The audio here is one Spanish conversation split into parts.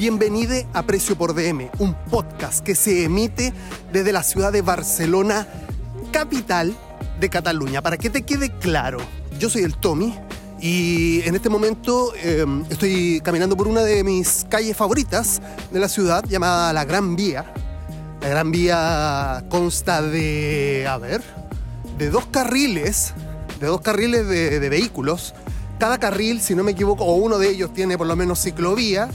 Bienvenido a Precio por DM, un podcast que se emite desde la ciudad de Barcelona, capital de Cataluña. Para que te quede claro, yo soy el Tommy y en este momento eh, estoy caminando por una de mis calles favoritas de la ciudad llamada La Gran Vía. La Gran Vía consta de, a ver, de dos carriles, de dos carriles de vehículos cada carril, si no me equivoco, o uno de ellos tiene por lo menos ciclovía,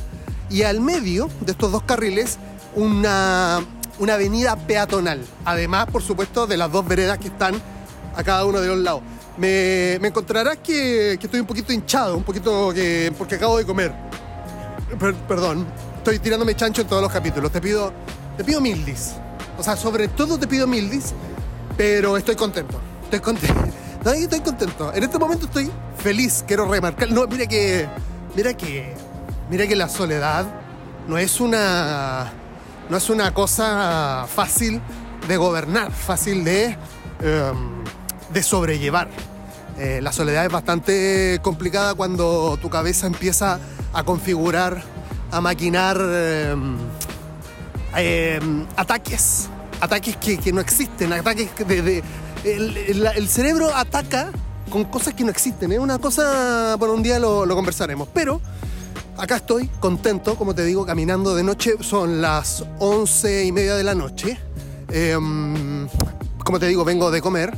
y al medio de estos dos carriles una, una avenida peatonal. Además, por supuesto, de las dos veredas que están a cada uno de los lados. Me, me encontrarás que, que, estoy un poquito hinchado, un poquito que, porque acabo de comer. perdón, estoy tirándome chancho en todos los capítulos. Te pido, te pido mildis. O sea, sobre todo te pido mildis, pero estoy contento. Estoy contento. Estoy contento. En este momento estoy feliz, quiero remarcar. No, mira que. Mira que. Mira que la soledad no es una. No es una cosa fácil de gobernar, fácil de. Um, de sobrellevar. Eh, la soledad es bastante complicada cuando tu cabeza empieza a configurar, a maquinar eh, eh, ataques. Ataques que, que, no existen, ataques de, el, cerebro ataca con cosas que no existen. Es una cosa, bueno, un día lo, lo, conversaremos. Pero acá estoy, contento, como te digo, caminando de noche. Son las once y media de la noche. Eh, como te digo, vengo de comer.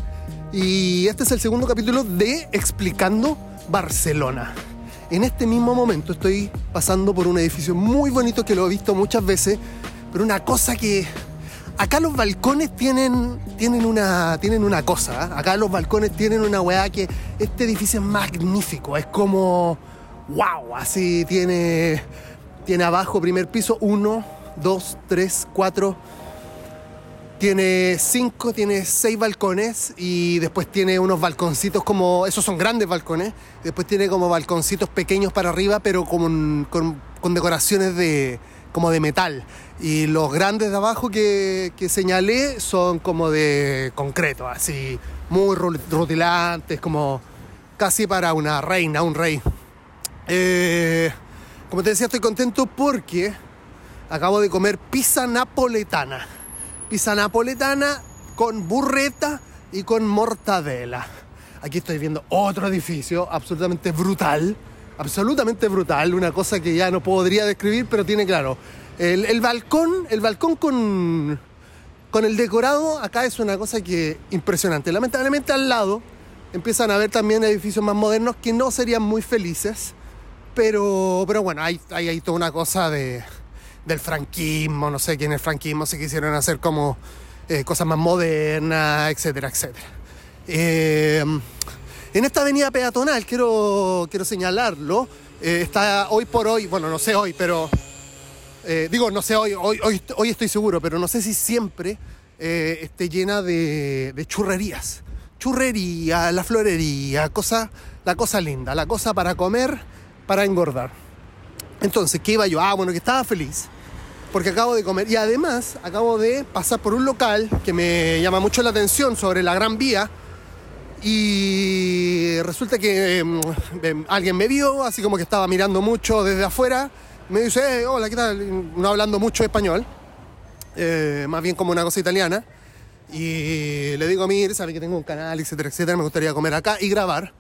Y este es el segundo capítulo de Explicando Barcelona. En este mismo momento estoy pasando por un edificio muy bonito que lo he visto muchas veces, pero una cosa que acá los balcones tienen, tienen, una, tienen una cosa. ¿eh? Acá los balcones tienen una weá que este edificio es magnífico. Es como, wow, así tiene, tiene abajo, primer piso, uno, dos, tres, cuatro. Tiene cinco, tiene seis balcones y después tiene unos balconcitos como, esos son grandes balcones, después tiene como balconcitos pequeños para arriba, pero con, con, con decoraciones de, como de metal. Y los grandes de abajo que, que, señalé son como de concreto, así, muy rutilantes, como casi para una reina, un rey. Eh, como te decía, estoy contento porque acabo de comer pizza napoletana. Pizza napoletana con burreta y con mortadela. Aquí estoy viendo otro edificio absolutamente brutal. Absolutamente brutal, una cosa que ya no podría describir, pero tiene claro el, el, balcón, el balcón con, con el decorado acá es una cosa que impresionante. Lamentablemente al lado empiezan a haber también edificios más modernos que no serían muy felices, pero, pero bueno, hay, hay, toda una cosa de, del franquismo, no sé quién es franquismo, se quisieron hacer como eh, cosas más modernas, etcétera, etcétera. Eh, en esta avenida peatonal, quiero, quiero señalarlo, eh, está hoy por hoy, bueno, no sé hoy, pero digo, no sé, hoy, hoy, hoy, hoy, estoy seguro, pero no sé si siempre esté llena de, de, churrerías. Churrería, la florería, cosa, la cosa linda, la cosa para comer, para engordar. Entonces, ¿qué iba yo? Ah, bueno, que estaba feliz, porque acabo de comer. Y además, acabo de pasar por un local que me llama mucho la atención sobre la Gran Vía. Y resulta que eh, alguien me vio, así como que estaba mirando mucho desde afuera me dice, eh, hola, ¿qué tal? No hablando mucho español, eh, más bien como una cosa italiana. Y le digo mí, sabe que tengo un canal, etcétera, etcétera, me gustaría comer acá y grabar.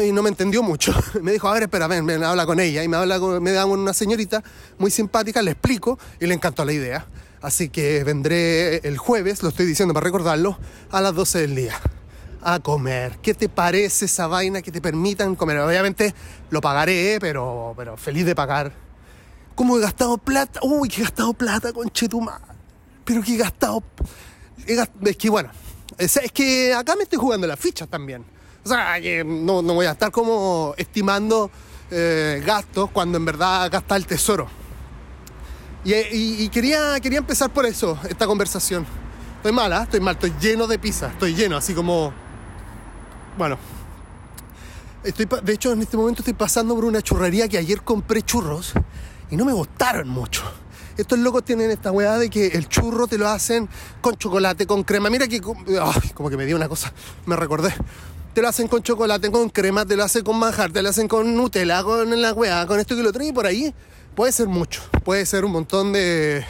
Y no me entendió mucho. Me dijo, a ver, espera, ven, habla con ella. Y me, habla con, me da una señorita muy simpática, le explico y le encantó la idea. Así que vendré el jueves, lo estoy diciendo para recordarlo, a las 12 del día a comer. ¿Qué te parece esa vaina que te permitan comer? Obviamente lo pagaré, pero, pero feliz de pagar ¿Cómo he gastado plata? Uy, que he gastado plata, con Chetuma. Pero que he gastado. Es que bueno, es, que acá me estoy jugando las fichas también. O sea, no, no voy a estar como estimando eh, gastos cuando en verdad gasta el tesoro. Y, y, y, quería, quería empezar por eso, esta conversación. Estoy mala, ¿eh? estoy mal, estoy lleno de pizza, estoy lleno, así como. Bueno. Estoy, de hecho, en este momento estoy pasando por una churrería que ayer compré churros y no me gustaron mucho. Estos locos tienen esta weá de que el churro te lo hacen con chocolate, con crema. Mira que. Ay, como que me dio una cosa, me recordé. Te lo hacen con chocolate, con crema, te lo hacen con manjar, te lo hacen con Nutella, con la weá, con esto y lo otro. Y por ahí Puede ser mucho, puede ser un montón de...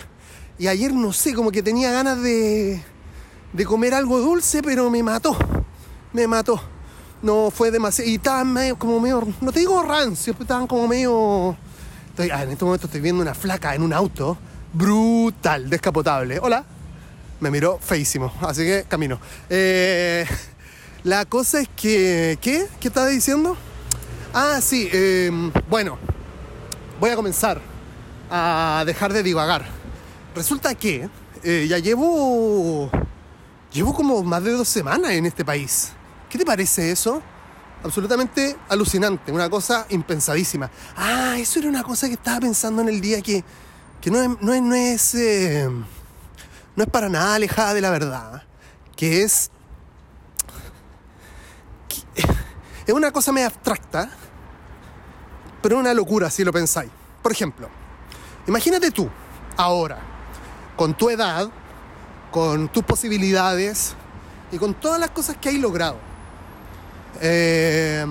Y ayer no sé, como que tenía ganas de, de comer algo dulce, pero me mató, me mató. No fue demasiado... Y estaban medio, como medio... No te digo rancio, pero estaban como medio... Estoy, ah, en este momento estoy viendo una flaca en un auto brutal, descapotable. Hola. Me miró feísimo, así que camino. Eh, la cosa es que... ¿Qué? ¿Qué estaba diciendo? Ah, sí, em, bueno, voy a comenzar a dejar de divagar. Resulta que eh, ya llevo. Llevo como más de dos semanas en este país. ¿Qué te parece eso? Absolutamente alucinante, una cosa impensadísima. Ah, eso era una cosa que estaba pensando en el día que, que no es, no es, no es, eh, no es para nada alejada de la verdad. Que es. Que, es una cosa medio abstracta, pero una locura si lo pensáis. Por ejemplo, imagínate tú, ahora, con tu edad, con tus posibilidades y con todas las cosas que hay logrado. Eh,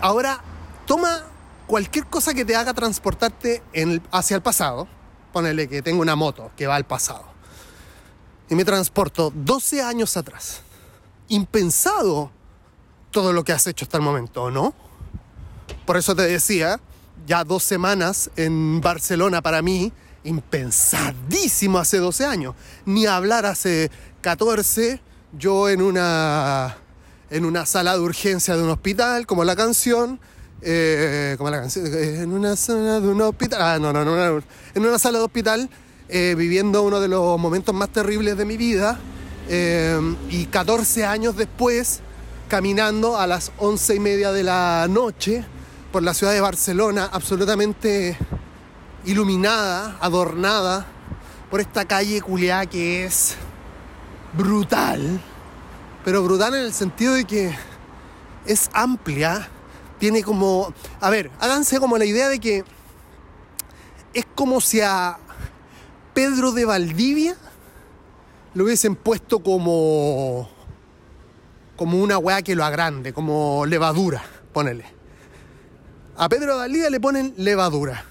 ahora, toma cualquier cosa que te haga transportarte hacia el pasado. Ponele que tengo una moto que va al pasado. Y me transporto 12 años atrás. Impensado todo lo que has hecho hasta el momento, ¿no? Por eso te decía, ya dos semanas en Barcelona para mí, impensadísimo hace 12 años. Ni hablar hace 14, yo en una, en una sala de urgencia de un hospital, como la canción, eh, como la canción, eh, en una sala de un hospital, ah, no, no, no, en una sala de hospital, eh, viviendo uno de los momentos más terribles de mi vida, y 14 años después, caminando a las once y media de la noche, por la ciudad de Barcelona, absolutamente iluminada, adornada por esta calle culiá que es brutal, pero brutal en el sentido de que es amplia, tiene como, a ver, háganse como la idea de que es como si a Pedro de Valdivia lo hubiesen puesto como como una weá que lo agrande, como levadura, ponele. A Pedro de Valdivia le ponen levadura.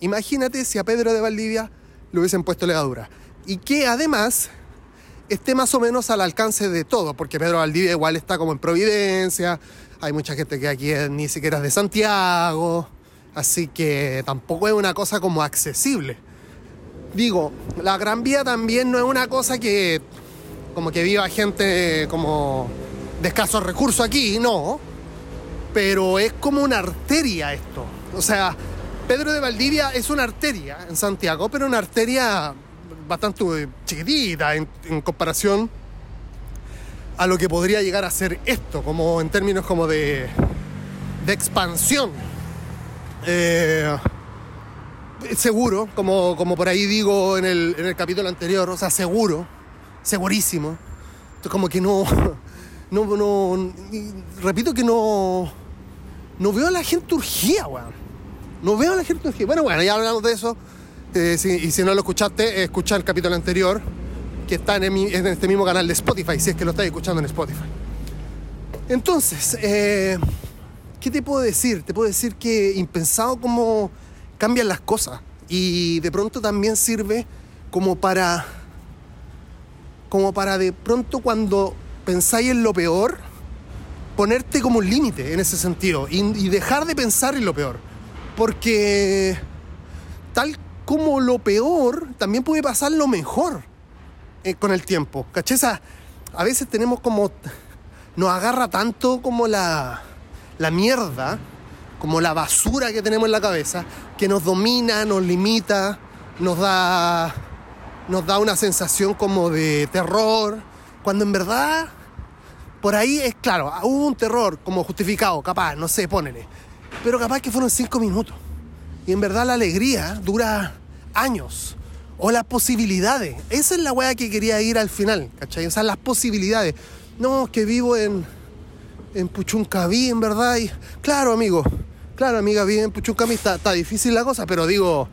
Imagínate si a Pedro de Valdivia le hubiesen puesto levadura. Y que además esté más o menos al alcance de todo, porque Pedro Valdivia igual está como en Providencia, hay mucha gente que aquí ni siquiera es de Santiago, así que tampoco es una cosa como accesible. Digo, la Gran Vía también no es una cosa que como que viva gente como de escasos recursos aquí, no pero es como una arteria esto. O sea, Pedro de Valdivia es una arteria en Santiago, pero una arteria bastante chiquitita en, comparación a lo que podría llegar a ser esto, como en términos como de, de expansión. Eh, seguro, como, como por ahí digo en el, en el capítulo anterior, o sea, seguro, segurísimo. Como que no, no, no, repito que no, no veo a la gente urgida, weón. No veo a la gente urgida. Bueno, bueno, ya hablamos de eso. Eh, y si no lo escuchaste, escucha el capítulo anterior, que está en, este mismo canal de Spotify, si es que lo estáis escuchando en Spotify. Entonces, eh, ¿qué te puedo decir? Te puedo decir que impensado cómo cambian las cosas. Y de pronto también sirve como para. como para de pronto cuando pensáis en lo peor ponerte como un límite en ese sentido y, dejar de pensar en lo peor. Porque tal como lo peor, también puede pasar lo mejor eh, con el tiempo. ¿Cachesa? A veces tenemos como. Nos agarra tanto como la, la mierda, como la basura que tenemos en la cabeza, que nos domina, nos limita, nos da. Nos da una sensación como de terror, cuando en verdad por ahí es claro, hubo un terror como justificado, capaz, no sé, ponele. Pero capaz que fueron cinco minutos. Y en verdad la alegría dura años. O las posibilidades. Esa es la weá que quería ir al final, ¿cachai? O sea, las posibilidades. No, que vivo en, en Puchuncaví, en verdad. Y, claro, amigo. Claro, amiga, vive en Puchuncaví. Está, está difícil la cosa, pero digo,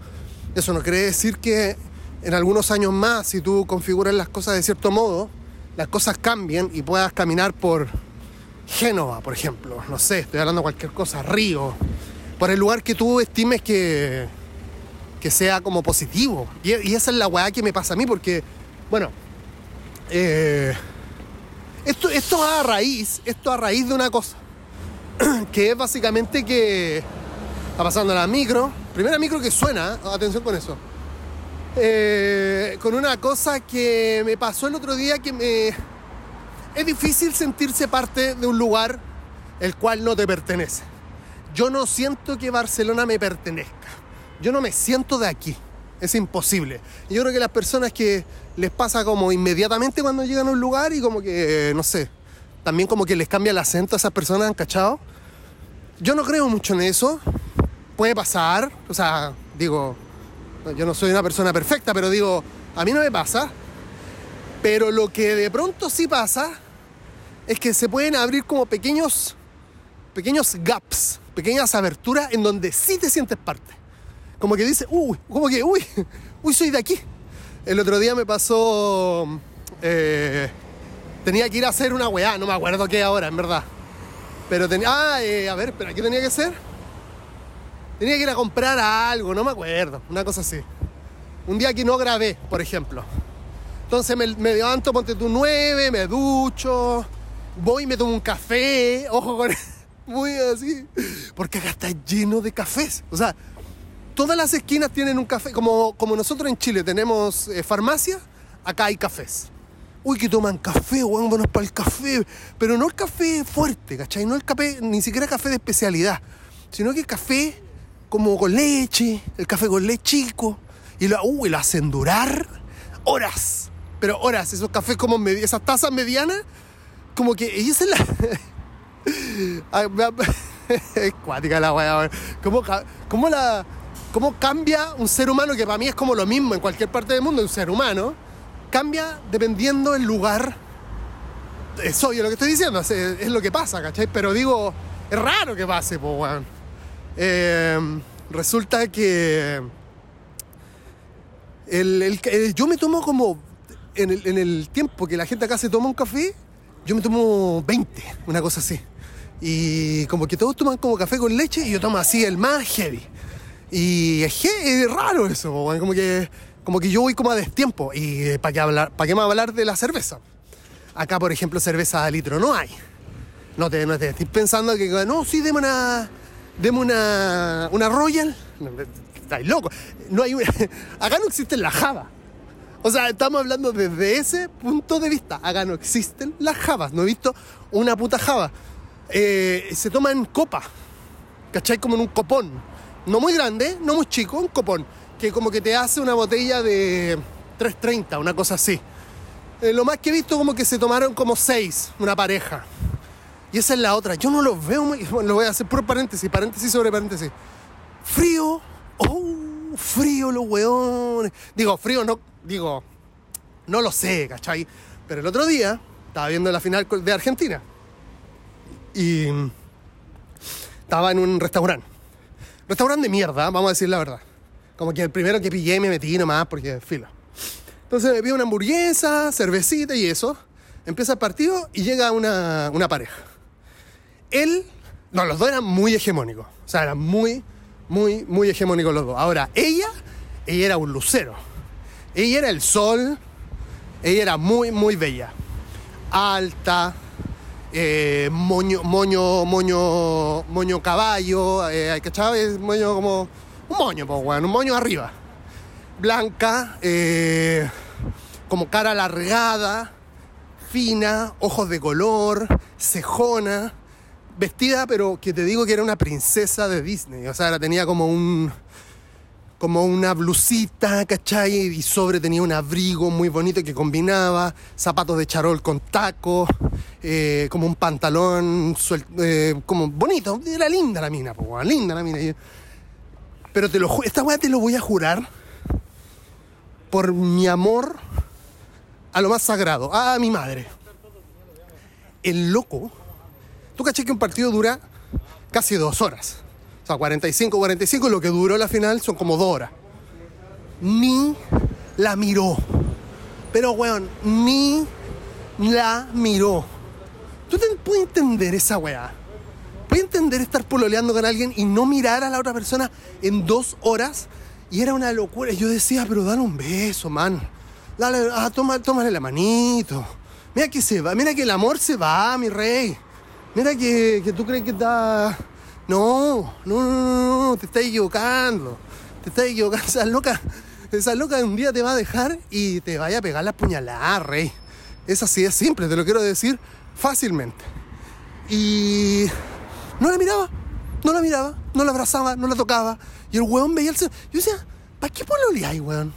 eso no quiere decir que en algunos años más, si tú configuras las cosas de cierto modo, las cosas cambien y puedas caminar por Génova, por ejemplo, no sé, estoy hablando de cualquier cosa, Río, por el lugar que tú estimes que, que sea como positivo. Y, esa es la weá que me pasa a mí, porque, bueno, eh, esto, esto a raíz, esto a raíz de una cosa, que es básicamente que está pasando la micro, primera micro que suena, atención con eso, eh, con una cosa que me pasó el otro día que me... Es difícil sentirse parte de un lugar el cual no te pertenece. Yo no siento que Barcelona me pertenezca. Yo no me siento de aquí. Es imposible. Yo creo que las personas que les pasa como inmediatamente cuando llegan a un lugar y como que, no sé, también como que les cambia el acento a esas personas, ¿han cachado? Yo no creo mucho en eso. Puede pasar. O sea, digo, yo no soy una persona perfecta, pero digo, a mí no me pasa. Pero lo que de pronto sí pasa es que se pueden abrir como pequeños, pequeños gaps, pequeñas aberturas en donde sí te sientes parte. Como que dice, uy, como que, uy, uy, soy de aquí. El otro día me pasó, eh, tenía que ir a hacer una weá, no me acuerdo qué ahora, en verdad. Pero tenía, ah, eh, a ver, pero ¿qué tenía que hacer? Tenía que ir a comprar algo, no me acuerdo, una cosa así. Un día que no grabé, por ejemplo. Entonces me, me levanto, ponte tu 9, me ducho, voy y me tomo un café, ojo con muy así, porque acá está lleno de cafés. O sea, todas las esquinas tienen un café, como, como nosotros en Chile tenemos eh, farmacia, acá hay cafés. Uy, que toman café, weón, para el café. Pero no el café fuerte, ¿cachai? No el café, ni siquiera café de especialidad, sino que café como con leche, el café con leche chico, y lo, uy, lo hacen durar horas, pero horas, esos cafés como, med- esas tazas medianas, como que, y esa es la... Es cuática la weá. ¿Cómo, cómo ¿Cómo cambia un ser humano, que para mí es como lo mismo en cualquier parte del mundo, un ser humano, cambia dependiendo del lugar? Es obvio lo que estoy diciendo, es, lo que pasa, ¿cachai? Pero digo, es raro que pase, po, weón. Eh, resulta que el- el- yo me tomo como en el, tiempo que la gente acá se toma un café, yo me tomo 20, una cosa así. Y como que todos toman como café con leche y yo tomo así el más heavy. Y es, es raro eso, como que, como que yo voy como a destiempo. ¿Y para qué, hablar, qué me hablar de la cerveza? Acá, por ejemplo, cerveza a litro no hay. No te, no te estoy pensando que, no, sí, deme una, deme una, una Royal. Estáis loco. No hay, acá no existen las Java. O sea, estamos hablando desde ese punto de vista. Acá no existen las Javas. No he visto una puta Java. Eh, se toma en copa. ¿Cachai? Como en un copón. No muy grande, no muy chico, un copón. Que como que te hace una botella de 3.30, una cosa así. Eh, lo más que he visto como que se tomaron como seis, una pareja. Y esa es la otra. Yo no los veo lo voy a hacer por paréntesis, paréntesis sobre paréntesis. Frío. Oh, frío los weones. Digo, frío no... Digo, no lo sé, ¿cachai? Pero el otro día estaba viendo la final de Argentina. Y estaba en un restaurante. Restaurante de mierda, vamos a decir la verdad. Como que el primero que pillé me metí nomás porque filo. Entonces me pido una hamburguesa, cervecita y eso. Empieza el partido y llega una pareja. Él, no, los dos eran muy hegemónicos. O sea, eran muy, muy, muy hegemónicos los dos. Ahora, ella, ella era un lucero. Ella era el sol. Ella era muy, muy bella. Alta, eh, moño, moño, moño, moño caballo, eh, ¿cachai? Es Moño como un moño, pues, weón, un moño arriba. Blanca, eh, como cara alargada, fina, ojos de color, cejona, vestida, pero que te digo que era una princesa de Disney. O sea, la tenía como un. como una blusita, ¿cachai? Y sobre tenía un abrigo muy bonito que combinaba, zapatos de charol con tacos, eh, como un pantalón eh, como bonito. Era linda la mina, po, linda la mina. Pero te lo esta weá te lo voy a jurar por mi amor a lo más sagrado, a mi madre. El loco, tú caché que un partido dura casi dos horas. O sea, 45, 45, lo que duró la final son como dos horas. Ni la miró. Pero, weón, ni la miró. ¿Tú te, puedes entender esa weá? ¿Puedes entender estar pololeando con alguien y no mirar a la otra persona en dos horas? Y era una locura. Yo decía, pero dale un beso, man. Dale, ah, toma, tómale la manito. Mira que se va, mira que el amor se va, mi rey. Mira que, que tú crees que está. No, no, no, no, te estás equivocando. Te estás equivocando. Esa loca, esa loca un día te va a dejar y te vaya a pegar la puñalada, rey. Es así, es simple, te lo quiero decir fácilmente. Y no la miraba, no la miraba, no la abrazaba, no la tocaba. Y el weón veía el... Yo decía, ¿para qué pololeáis, weón?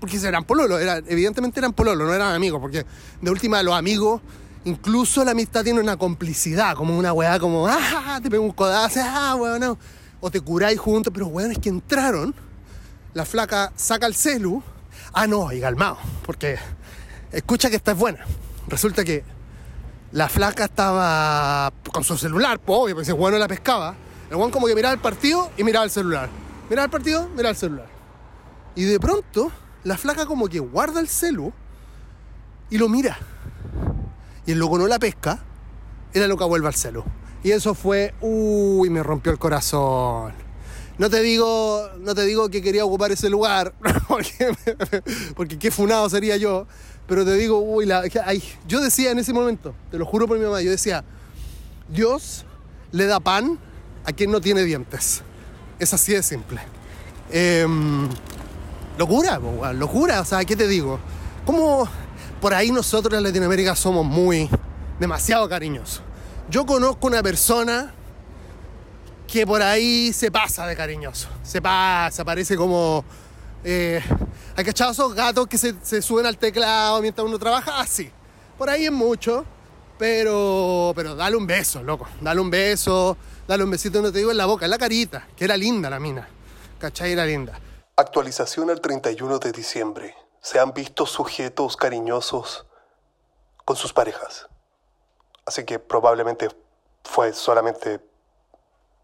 Porque eran pololos, evidentemente eran pololos, no eran amigos, porque de última los amigos, incluso la amistad tiene una complicidad, como una weá, como, ah, te pego un codazo, ah, weón. O te curáis juntos, pero weón, es que entraron, la flaca saca el celu, ah, no, y calmado, porque escucha que esta es buena. Resulta que la flaca estaba con su celular, pues obvio, porque ese weón no la pescaba. El weón como que miraba el partido y miraba el celular. Miraba el partido, miraba el celular. Y de pronto, la flaca como que guarda el celu y lo mira. Y el loco no la pesca, y la loca vuelve al celu. Y eso fue, uy, me rompió el corazón. No te digo, no te digo que quería ocupar ese lugar, porque, qué funado sería yo, pero te digo, uy, la, ay, yo decía en ese momento, te lo juro por mi mamá, yo decía, Dios le da pan a quien no tiene dientes. Es así de simple. Em, locura, locura, o sea, ¿qué te digo? Como por ahí nosotros en Latinoamérica somos muy, demasiado cariñosos. Yo conozco una persona que por ahí se pasa de cariñoso, se pasa, parece como eh, ¿Hay esos gatos que se, suben al teclado mientras uno trabaja? Así. Ah, Por ahí es mucho, pero, pero dale un beso, loco. Dale un beso, dale un besito, no te digo en la boca, en la carita, que era linda la mina. ¿Cachai? Era linda. Actualización al 31 de diciembre. Se han visto sujetos cariñosos con sus parejas. Así que probablemente fue solamente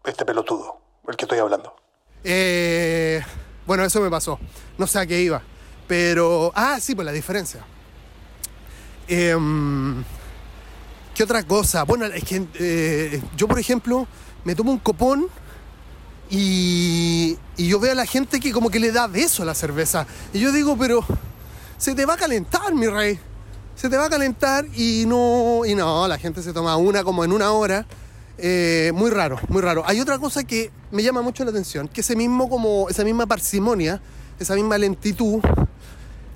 este pelotudo, el que estoy hablando. Eh, bueno, eso me pasó. No sé a qué iba. Pero. Ah, sí, pues la diferencia. Em, ¿Qué otra cosa? Bueno, es que eh, yo, por ejemplo, me tomo un copón y, yo veo a la gente que como que le da beso a la cerveza. Y yo digo, pero se te va a calentar, mi rey. Se te va a calentar y no, y no, la gente se toma una como en una hora eh, muy raro, muy raro. Hay otra cosa que me llama mucho la atención, que ese mismo como, esa misma parsimonia, esa misma lentitud,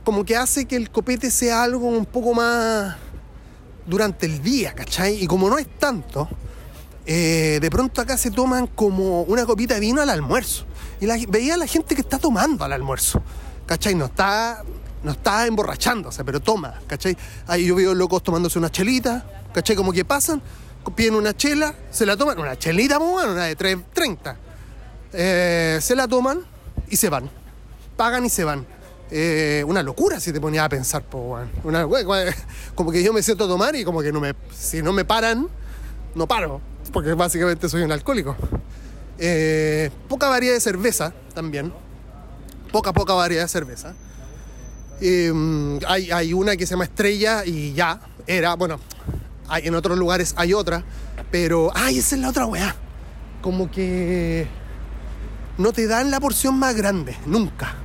como que hace que el copete sea algo un poco más durante el día, ¿cachai? Y como no es tanto, eh, de pronto acá se toman como una copita de vino al almuerzo. Y veía a la gente que está tomando al almuerzo, ¿cachai? No está, no está emborrachándose, pero toma, ¿cachai? Ahí yo veo locos tomándose una chelita, ¿cachai? Como que pasan piden una chela, se la toman, una chelita buena, una de 3.30. Eh, se la toman y se van. Pagan y se van. Eh, una locura si te ponías a pensar, una, como que yo me siento a tomar y como que si no me paran, no paro, porque básicamente soy un alcohólico. Eh, poca variedad de cerveza también, poca, poca variedad de cerveza. hay, hay una que se llama Estrella y ya, era, bueno, en otros lugares hay otra, pero, ay, esa es la otra weá. Como que no te dan la porción más grande, nunca.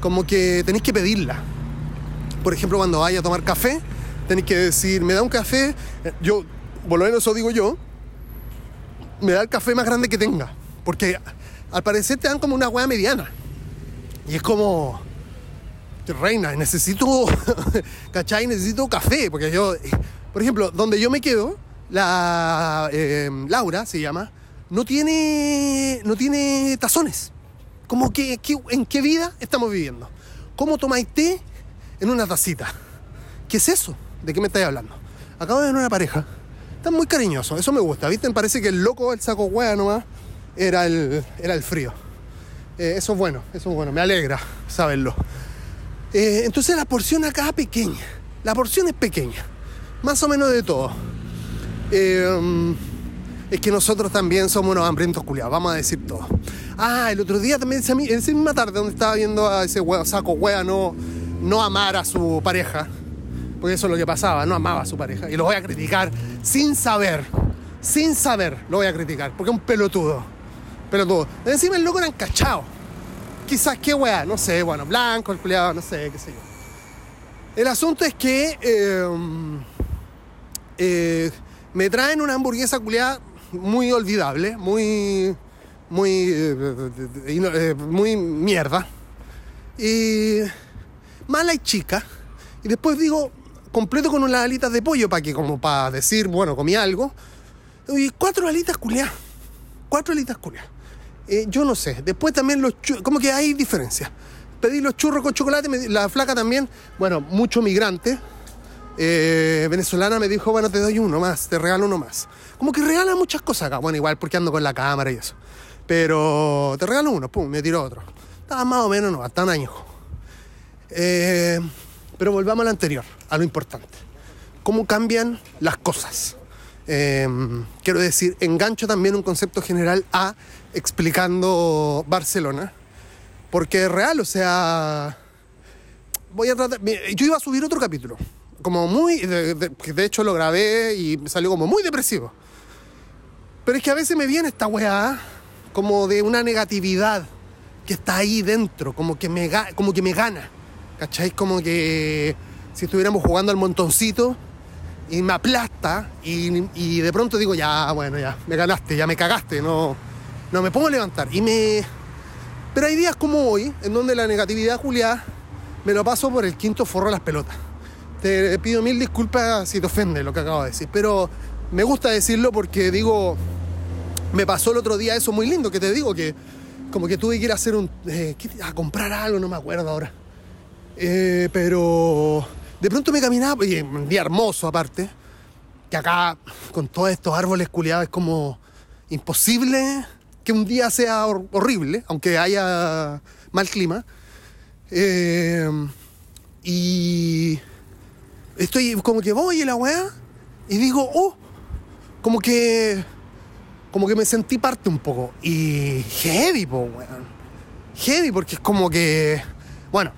Como que tenéis que pedirla. Por ejemplo, cuando vayas a tomar café, tenéis que decir, me da un café, yo, por lo menos eso digo yo, me da el café más grande que tenga. Porque al parecer te dan como una weá mediana. Y es como, reina, necesito, ¿cachai? Necesito café, porque yo por ejemplo, donde yo me quedo, la em, Laura se llama, no tiene, no tiene tazones. Como que, ¿en qué vida estamos viviendo? ¿Cómo tomáis té en una tacita? ¿Qué es eso? ¿De qué me estáis hablando? Acabo de ver una pareja. Están muy cariñosos, eso me gusta. ¿Viste? Parece que el loco, el saco hueá nomás, era el, era el frío. Eh, eso es bueno, eso es bueno, me alegra saberlo. Eh, entonces la porción acá pequeña. La porción es pequeña más o menos de todo. Eh, es que nosotros también somos unos hambrientos culiados, vamos a decir todo. Ah, el otro día también, esa misma tarde donde estaba viendo a ese saco wea no, no amar a su pareja, porque eso es lo que pasaba, no amaba a su pareja, y lo voy a criticar sin saber, sin saber, lo voy a criticar, porque es un pelotudo. Pelotudo. Encima el loco era encachado. Quizás qué weá, no sé, bueno, blanco, el culiado, no sé, qué sé yo. El asunto es que eh, eh, me traen una hamburguesa culiada muy olvidable, muy, muy, eh, eh, muy mierda. Y mala y chica. Y después digo, completo con unas alitas de pollo para que, como para decir, bueno, comí algo. Y cuatro alitas culiadas. Cuatro alitas culiadas. Eh, yo no sé. Después también los churros, como que hay diferencia. Pedí los churros con chocolate, me- la flaca también, bueno, mucho migrante. eh, venezolana me dijo, bueno, te doy uno más, te regalo uno más. Como que regalan muchas cosas acá. Bueno, igual porque ando con la cámara y eso. Pero te regalo uno, pum, me tiró otro. Estaba más o menos, no, tan añejo. Eh, pero volvamos al anterior, a lo importante. ¿Cómo cambian las cosas? Eh, quiero decir, engancho también un concepto general a explicando Barcelona, porque es real, o sea, voy a tratar, yo iba a subir otro capítulo, como muy, de, hecho lo grabé y me salió como muy depresivo. Pero es que a veces me viene esta weá como de una negatividad que está ahí dentro, como que como que me gana. ¿Cachai? Como que si estuviéramos jugando al montoncito y me aplasta y, y de pronto digo, ya, bueno, ya, me ganaste, ya me cagaste, no, no me a levantar. Y me... Pero hay días como hoy, en donde la negatividad, Julia, me lo paso por el quinto forro de las pelotas. Te pido mil disculpas si te ofende lo que acabo de decir, pero me gusta decirlo porque digo, me pasó el otro día eso muy lindo que te digo que como que tuve que ir a hacer un eh, ¿qué- a comprar algo no me acuerdo ahora Eh, pero de pronto me caminaba y un día hermoso aparte que acá con todos estos árboles culiados es como imposible que un día sea hor- horrible aunque haya mal clima Eh, y estoy como que voy en la weá y digo oh como que como que me sentí parte un poco. Y heavy, po, weón. Heavy, porque es como que, bueno,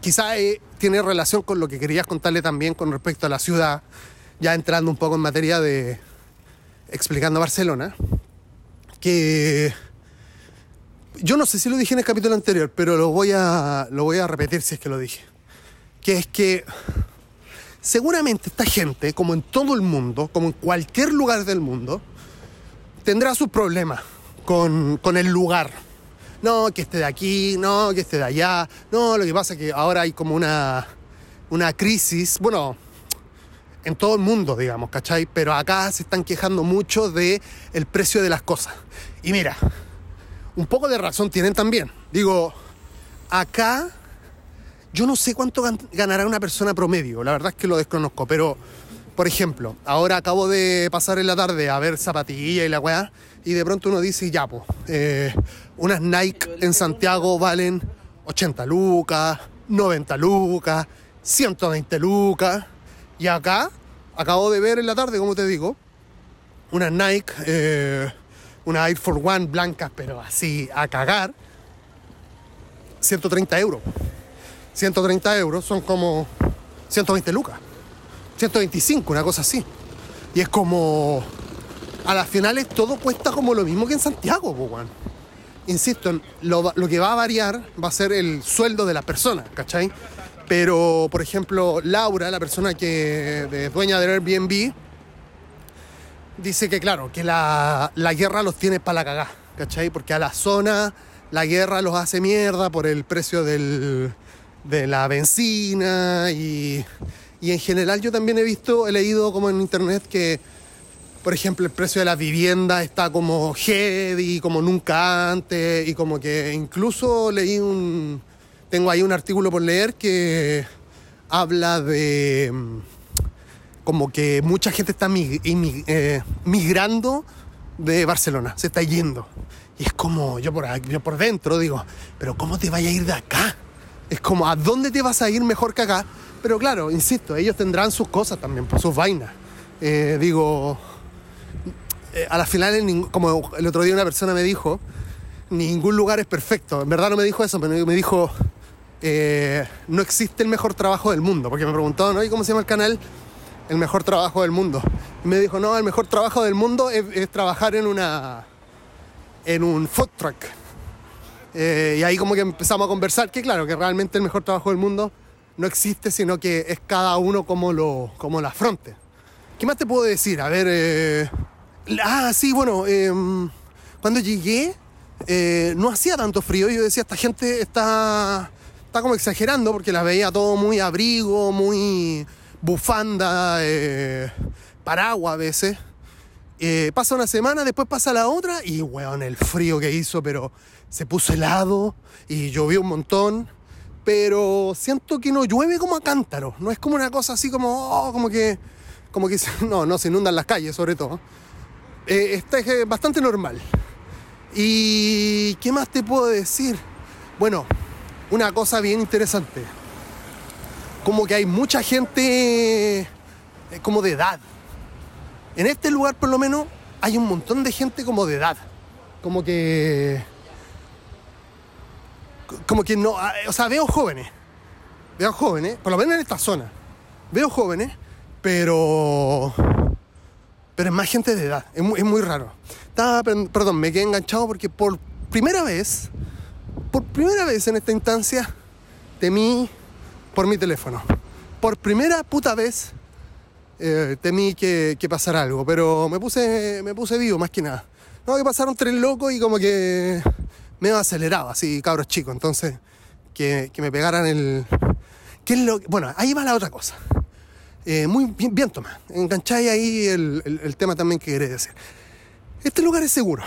quizá eh, tiene relación con lo que querías contarle también con respecto a la ciudad, ya entrando un poco en materia de explicando Barcelona, que yo no sé si lo dije en el capítulo anterior, pero lo voy a, lo voy a repetir si es que lo dije. Que es que seguramente esta gente, como en todo el mundo, como en cualquier lugar del mundo, tendrá sus problemas con, con el lugar. No, que esté de aquí, no, que esté de allá. No, lo que pasa es que ahora hay como una, una crisis, bueno, en todo el mundo, digamos, ¿cachai? Pero acá se están quejando mucho de el precio de las cosas. Y mira, un poco de razón tienen también. Digo, acá yo no sé cuánto gan- ganará una persona promedio, la verdad es que lo desconozco, pero por ejemplo, ahora acabo de pasar en la tarde a ver zapatillas y la weá, y de pronto uno dice, ya, pues, unas Nike en Santiago valen 80 lucas, 90 lucas, 120 lucas, y acá acabo de ver en la tarde, como te digo, unas Nike, eh, una Air Force One blancas, pero así a cagar, 130 euros. 130 euros son como 120 lucas. 125, una cosa así. Y es como. A las finales todo cuesta como lo mismo que en Santiago, po, weón. Insisto, lo, que va a variar va a ser el sueldo de las personas, ¿cachai? Pero, por ejemplo, Laura, la persona que de dueña del Airbnb, dice que, claro, que la, la guerra los tiene para la cagá, ¿cachai? Porque a la zona la guerra los hace mierda por el precio del, de la benzina y, y en general yo también he visto, he leído como en internet que, por ejemplo, el precio de la vivienda está como heavy, como nunca antes y como que incluso leí un, tengo ahí un artículo por leer que habla de mm, como que mucha gente está eh, migrando de Barcelona, se está yendo. Y es como, yo por, yo por dentro digo, pero ¿cómo te vaya a ir de acá? Es como, ¿a dónde te vas a ir mejor que acá? Pero claro, insisto, ellos tendrán sus cosas también, sus vainas. Eh, digo, eh, a la final, en ning- como el otro día una persona me dijo, ningún lugar es perfecto. En verdad no me dijo eso, me dijo, eh, no existe el mejor trabajo del mundo. Porque me preguntó, ¿no? ¿Y cómo se llama el canal? El mejor trabajo del mundo. Y me dijo, no, el mejor trabajo del mundo es, trabajar en una en un food truck. Eh, y ahí como que empezamos a conversar que claro, que realmente el mejor trabajo del mundo no existe, sino que es cada uno como lo, como la afronte. ¿Qué más te puedo decir? A ver, ah, sí, bueno, em, cuando llegué eh, no hacía tanto frío, yo decía, esta gente está, está como exagerando porque la veía todo muy abrigo, muy bufanda, paraguas a veces. Eh, pasa una semana, después pasa la otra y, weón, el frío que hizo, pero se puso helado y llovió un montón. Pero siento que no llueve como a cántaro. No es como una cosa así como, oh, como que, como que, no, no se inundan las calles sobre todo. Eh, está es bastante normal. ¿Y qué más te puedo decir? Bueno, una cosa bien interesante. Como que hay mucha gente eh, como de edad en este lugar, por lo menos, hay un montón de gente como de edad. Como que. Como que no. Ah, o sea, veo jóvenes. Veo jóvenes, por lo menos en esta zona. Veo jóvenes, pero. Pero es más gente de edad. Es muy, es muy raro. Estaba, perdón, me quedé enganchado porque por primera vez. Por primera vez en esta instancia. Temí por mi teléfono. Por primera puta vez eh, temí que, que, pasara algo, pero me puse, me puse vivo más que nada. No, que pasaron tres locos y como que me aceleraba, así, cabros chicos. Entonces, que, que me pegaran el... ¿Qué es lo Bueno, ahí va la otra cosa. Eh, muy bien, bien Tomás. Engancháis ahí el, el, tema también que quería decir. Este lugar es seguro.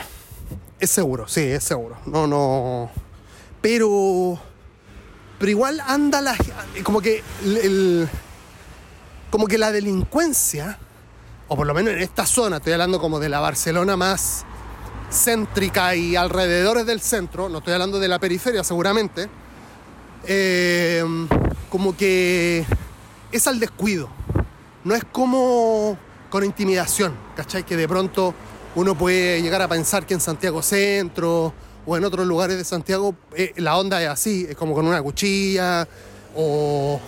Es seguro, sí, es seguro. No, no. Pero. Pero igual anda la. Como que el, como que la delincuencia, o por lo menos en esta zona, estoy hablando como de la Barcelona más céntrica y alrededores del centro, no estoy hablando de la periferia seguramente, eh, como que es al descuido, no es como con intimidación, ¿cachai? Que de pronto uno puede llegar a pensar que en Santiago Centro o en otros lugares de Santiago eh, la onda es así, es como con una cuchilla o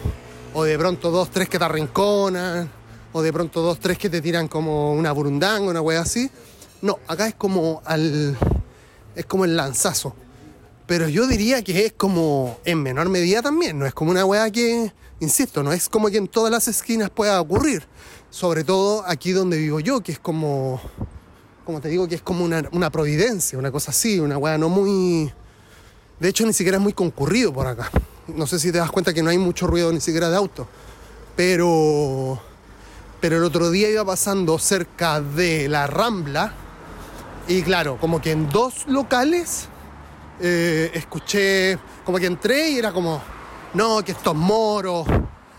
o de pronto dos, tres que te arrinconan, o de pronto dos, tres que te tiran como una burundanga, una wea así. No, acá es como al. es como el lanzazo. Pero yo diría que es como en menor medida también, no es como una wea que, insisto, no es como que en todas las esquinas pueda ocurrir. Sobre todo aquí donde vivo yo, que es como, como te digo, que es como una, una providencia, una cosa así, una wea no muy... De hecho, ni siquiera es muy concurrido por acá. No sé si te das cuenta que no hay mucho ruido ni siquiera de auto. Pero, pero el otro día iba pasando cerca de la Rambla y claro, como que en dos locales eh, escuché, como que entré y era como, no, que estos moros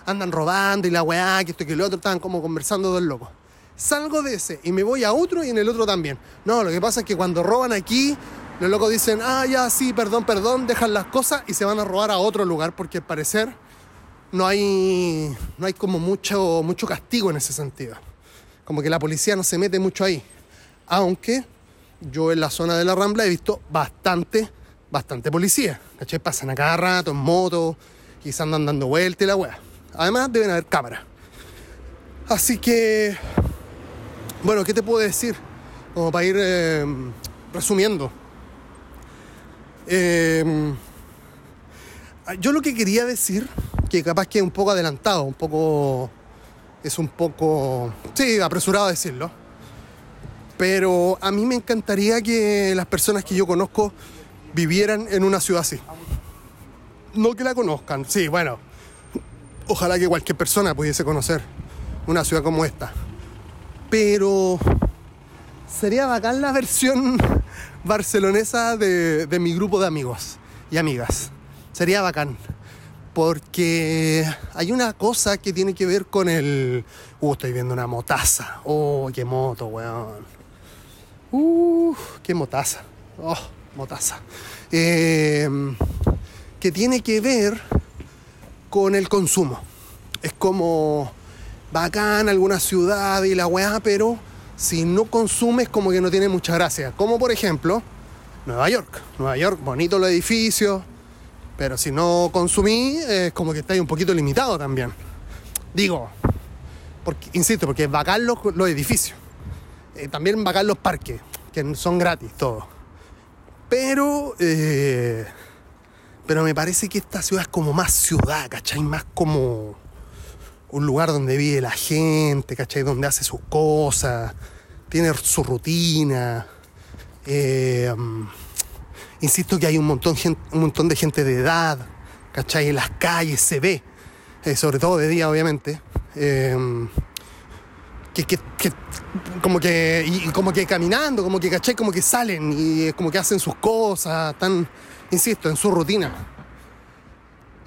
andan robando y la weá, que esto y que lo otro, estaban como conversando dos locos. Salgo de ese y me voy a otro y en el otro también. No, lo que pasa es que cuando roban aquí los locos dicen, ah, ya, sí, perdón, perdón, dejan las cosas y se van a robar a otro lugar porque al parecer no hay, no hay como mucho, mucho castigo en ese sentido. Como que la policía no se mete mucho ahí. Aunque yo en la zona de la Rambla he visto bastante, bastante policía. ¿Cachai? Pasan a cada rato en moto, quizás andan dando vueltas y la weá. Además deben haber cámaras. Así que, bueno, ¿qué te puedo decir? Como para ir eh, resumiendo. Eh, yo lo que quería decir, que capaz que es un poco adelantado, un poco. Es un poco. Sí, apresurado decirlo. Pero a mí me encantaría que las personas que yo conozco vivieran en una ciudad así. No que la conozcan, sí, bueno. Ojalá que cualquier persona pudiese conocer una ciudad como esta. Pero sería bacán la versión barcelonesa de, de mi grupo de amigos y amigas. Sería bacán. Porque hay una cosa que tiene que ver con el... Uh, estoy viendo una motaza. Oh, qué moto, weón. Uh, qué motaza. Oh, motaza. Eh, que tiene que ver con el consumo. Es como bacán alguna ciudad y la weá, pero si no consumes como que no tiene mucha gracia. Como por ejemplo Nueva York. Nueva York, bonito los edificios, pero si no consumí es como que estáis un poquito limitado también. Digo, porque, insisto, porque es bacán los, los edificios. Eh, también bacán los parques, que son gratis todos. Pero, eh, pero me parece que esta ciudad es como más ciudad, ¿cachai? Más como un lugar donde vive la gente, ¿cachai? Donde hace sus cosas, tiene su rutina. Eh, insisto que hay un montón, un montón de gente de edad, ¿cachai? En las calles se ve, eh, sobre todo de día, obviamente. Eh, que, que, como que como que caminando, como que ¿cachai? como que salen y como que hacen sus cosas, están, insisto, en su rutina.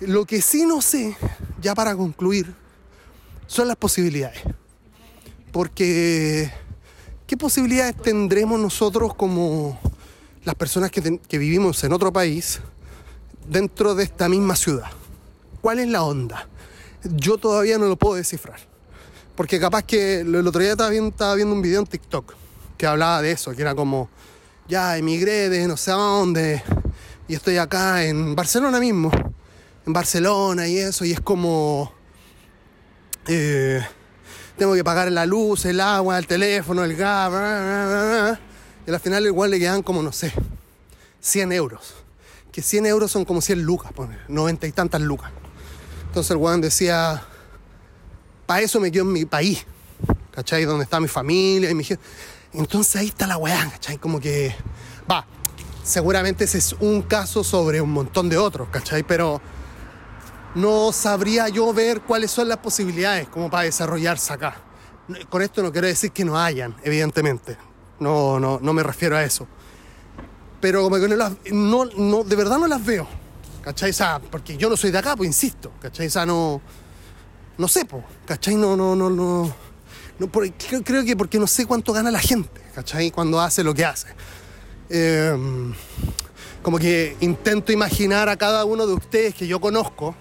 Lo que sí no sé, ya para concluir, son las posibilidades. Porque, ¿qué posibilidades tendremos nosotros como las personas que, vivimos en otro país dentro de esta misma ciudad? ¿Cuál es la onda? Yo todavía no lo puedo descifrar. Porque capaz que el otro día estaba viendo, un video en TikTok que hablaba de eso, que era como, ya emigré de no sé a dónde y estoy acá en Barcelona mismo, en Barcelona y eso, y es como eh, tengo que pagar la luz, el agua, el teléfono, el gas, y al final igual le quedan como, no sé, 100 euros. Que 100 euros son como 100 lucas, 90 y tantas lucas. Entonces el weón decía, para eso me quedo en mi país, ¿cachai? Donde está mi familia y mi gente. Entonces ahí está la weá, ¿cachai? Como que, va, seguramente ese es un caso sobre un montón de otros, ¿cachai? Pero no sabría yo ver cuáles son las posibilidades como para desarrollarse acá. Con esto no quiero decir que no hayan, evidentemente. No, no, no me refiero a eso. Pero como que no, las, no, no, de verdad no las veo. ¿Cachai? O sea, porque yo no soy de acá, pues insisto. ¿Cachai? O sea, no. No sé, pues. ¿Cachai? No, no, no, no. no creo, que porque no sé cuánto gana la gente, ¿cachai? Cuando hace lo que hace. Eh, como que intento imaginar a cada uno de ustedes que yo conozco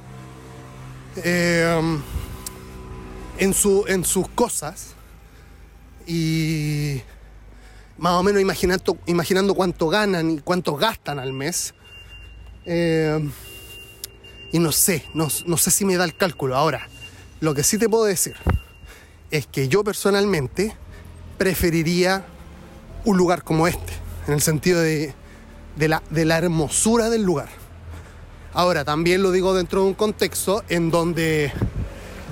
eh, en, su, en sus cosas y más o menos imaginando, imaginando cuánto ganan y cuánto gastan al mes. Eh, y no sé, no, no sé si me da el cálculo. Ahora, lo que sí te puedo decir es que yo personalmente preferiría un lugar como este, en el sentido de, de, la, de la hermosura del lugar. Ahora, también lo digo dentro de un contexto en donde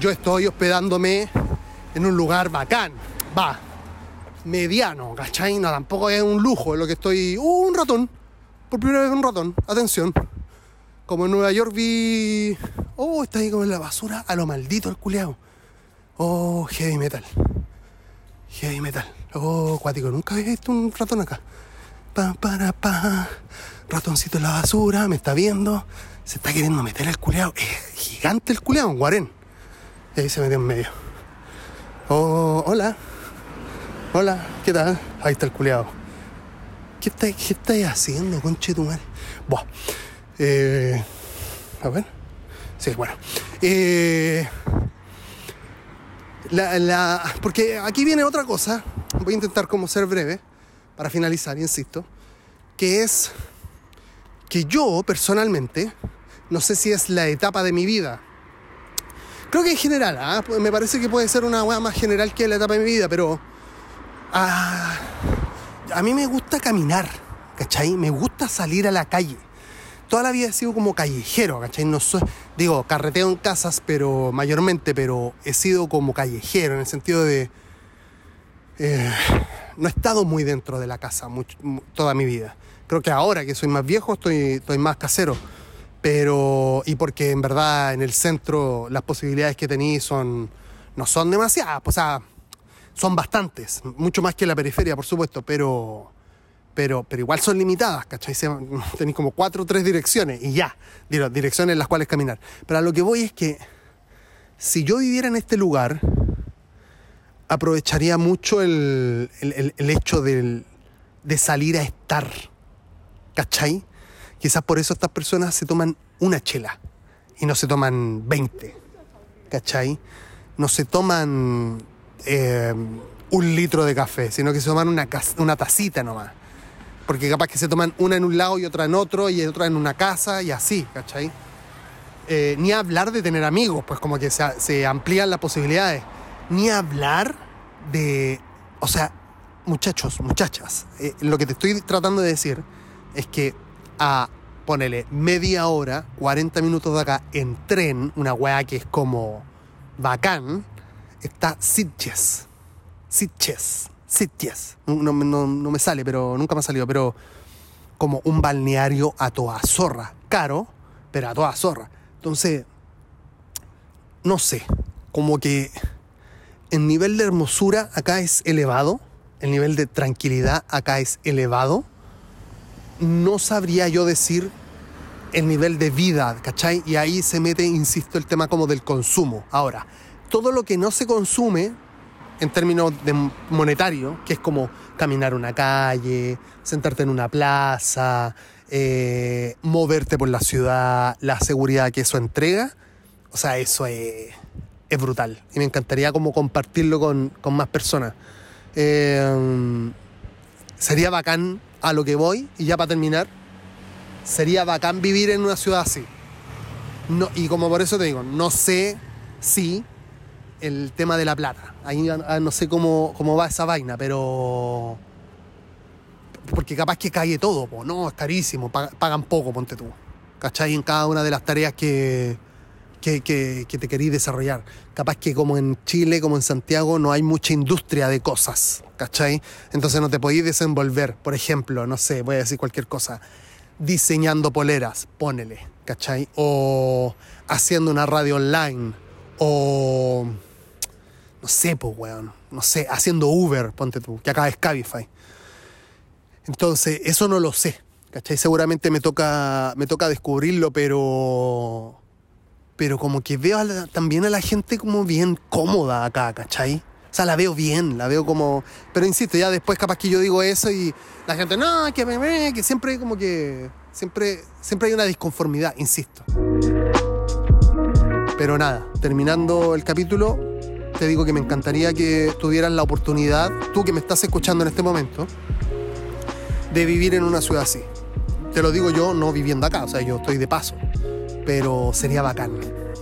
yo estoy hospedándome en un lugar bacán, va, mediano, ¿cachai? No, tampoco es un lujo, es lo que estoy... ¡Uh, un ratón! Por primera vez un ratón, atención. Como en Nueva York vi... Oh, está ahí como en la basura, a lo maldito el culeado. Oh, heavy metal. Heavy metal. Oh, cuático, nunca había visto un ratón acá. Pa, para, pa ratoncito en la basura, me está viendo, se está queriendo meter el culeado. Es gigante el culeado, un guarén. Y ahí se metió en medio. Oh, hola. Hola, ¿qué tal? Ahí está el culeado. ¿Qué estáis haciendo, conche tu madre? Buah. Eh, a ver. Sí, bueno. Eh, la, la, porque aquí viene otra cosa. Voy a intentar como ser breve para finalizar, insisto. Que es que yo personalmente, no sé si es la etapa de mi vida, creo que en general, ¿ah? me parece que puede ser una hueá más general que la etapa de mi vida, pero ah, a mí me gusta caminar, ¿cachai? Me gusta salir a la calle. Toda la vida he sido como callejero, ¿cachai? No soy, digo, carreteo en casas, pero mayormente, pero he sido como callejero, en el sentido de... Eh, no he estado muy dentro de la casa toda mi vida. Creo que ahora que soy más viejo estoy, estoy más casero. Pero, y porque en verdad en el centro las posibilidades que tenéis son, no son demasiadas, o sea, son bastantes, mucho más que la periferia, por supuesto, pero, pero, pero igual son limitadas, ¿cachai? Tenéis como cuatro o tres direcciones y ya, direcciones en las cuales caminar. Pero a lo que voy es que si yo viviera en este lugar, aprovecharía mucho el, el, hecho de salir a estar ¿Cachai? Quizás por eso estas personas se toman una chela y no se toman 20. ¿Cachai? No se toman eh, un litro de café, sino que se toman una, una tacita nomás. Porque capaz que se toman una en un lado y otra en otro y otra en una casa y así, ¿cachai? Eh, ni hablar de tener amigos, pues como que se, amplían las posibilidades. Ni hablar de... O sea, muchachos, muchachas, eh, lo que te estoy tratando de decir es que a, ponele, media hora, 40 minutos de acá en tren, una weá que es como bacán, está Sitges. Sitges. No, no me sale, pero nunca me ha salido, pero como un balneario a toda zorra. Caro, pero a toda zorra. Entonces, no sé, como que el nivel de hermosura acá es elevado, el nivel de tranquilidad acá es elevado. No sabría yo decir el nivel de vida, ¿cachai? Y ahí se mete, insisto, el tema como del consumo. Ahora, todo lo que no se consume en términos de monetario, que es como caminar una calle, sentarte en una plaza, eh, moverte por la ciudad, la seguridad que eso entrega, o sea, eso es, brutal. Y me encantaría como compartirlo con, más personas. Eh, sería bacán a lo que voy, y ya para terminar, sería bacán vivir en una ciudad así. No, y como por eso te digo, no sé si el tema de la plata. Ahí ah, no sé cómo, cómo va esa vaina, pero. Porque capaz que cae todo, no, es carísimo, pagan poco, ponte tú. ¿Cachai? En cada una de las tareas que, que, que, te queréis desarrollar. Capaz que como en Chile, como en Santiago, no hay mucha industria de cosas, ¿cachai? Entonces no te podéis desenvolver. Por ejemplo, no sé, voy a decir cualquier cosa, diseñando poleras, ponele, ¿cachai? O haciendo una radio online, o no sé, pues, weón, no sé, haciendo Uber, ponte tú, que acá es Cabify. Entonces, eso no lo sé, ¿cachai? Seguramente me toca, me toca descubrirlo, pero... Pero como que veo también a la gente como bien cómoda acá, ¿cachai? O sea, la veo bien, la veo como... Pero insisto, ya después capaz que yo digo eso y la gente, no, que me... que siempre como que... Siempre, siempre hay una disconformidad, insisto. Pero nada, terminando el capítulo, te digo que me encantaría que tuvieras la oportunidad, tú que me estás escuchando en este momento, de vivir en una ciudad así. Te lo digo yo no viviendo acá, o sea, yo estoy de paso, pero sería bacán.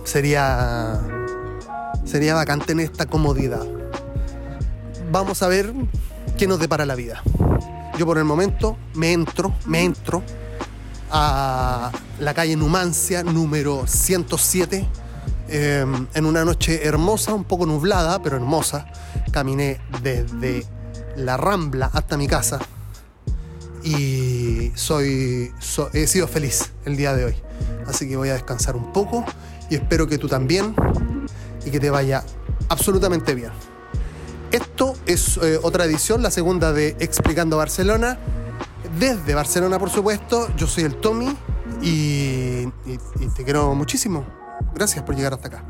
Sería sería bacán tener esta comodidad. Vamos a ver qué nos depara la vida. Yo por el momento me entro, me entro a la calle Numancia número 107 Em, en una noche hermosa, un poco nublada, pero hermosa, caminé desde la Rambla hasta mi casa y soy, he sido feliz el día de hoy. Así que voy a descansar un poco y espero que tú también y que te vaya absolutamente bien. Esto es eh, otra edición, la segunda de Explicando Barcelona. Desde Barcelona, por supuesto, yo soy el Tommy y te quiero muchísimo. Gracias por llegar hasta acá.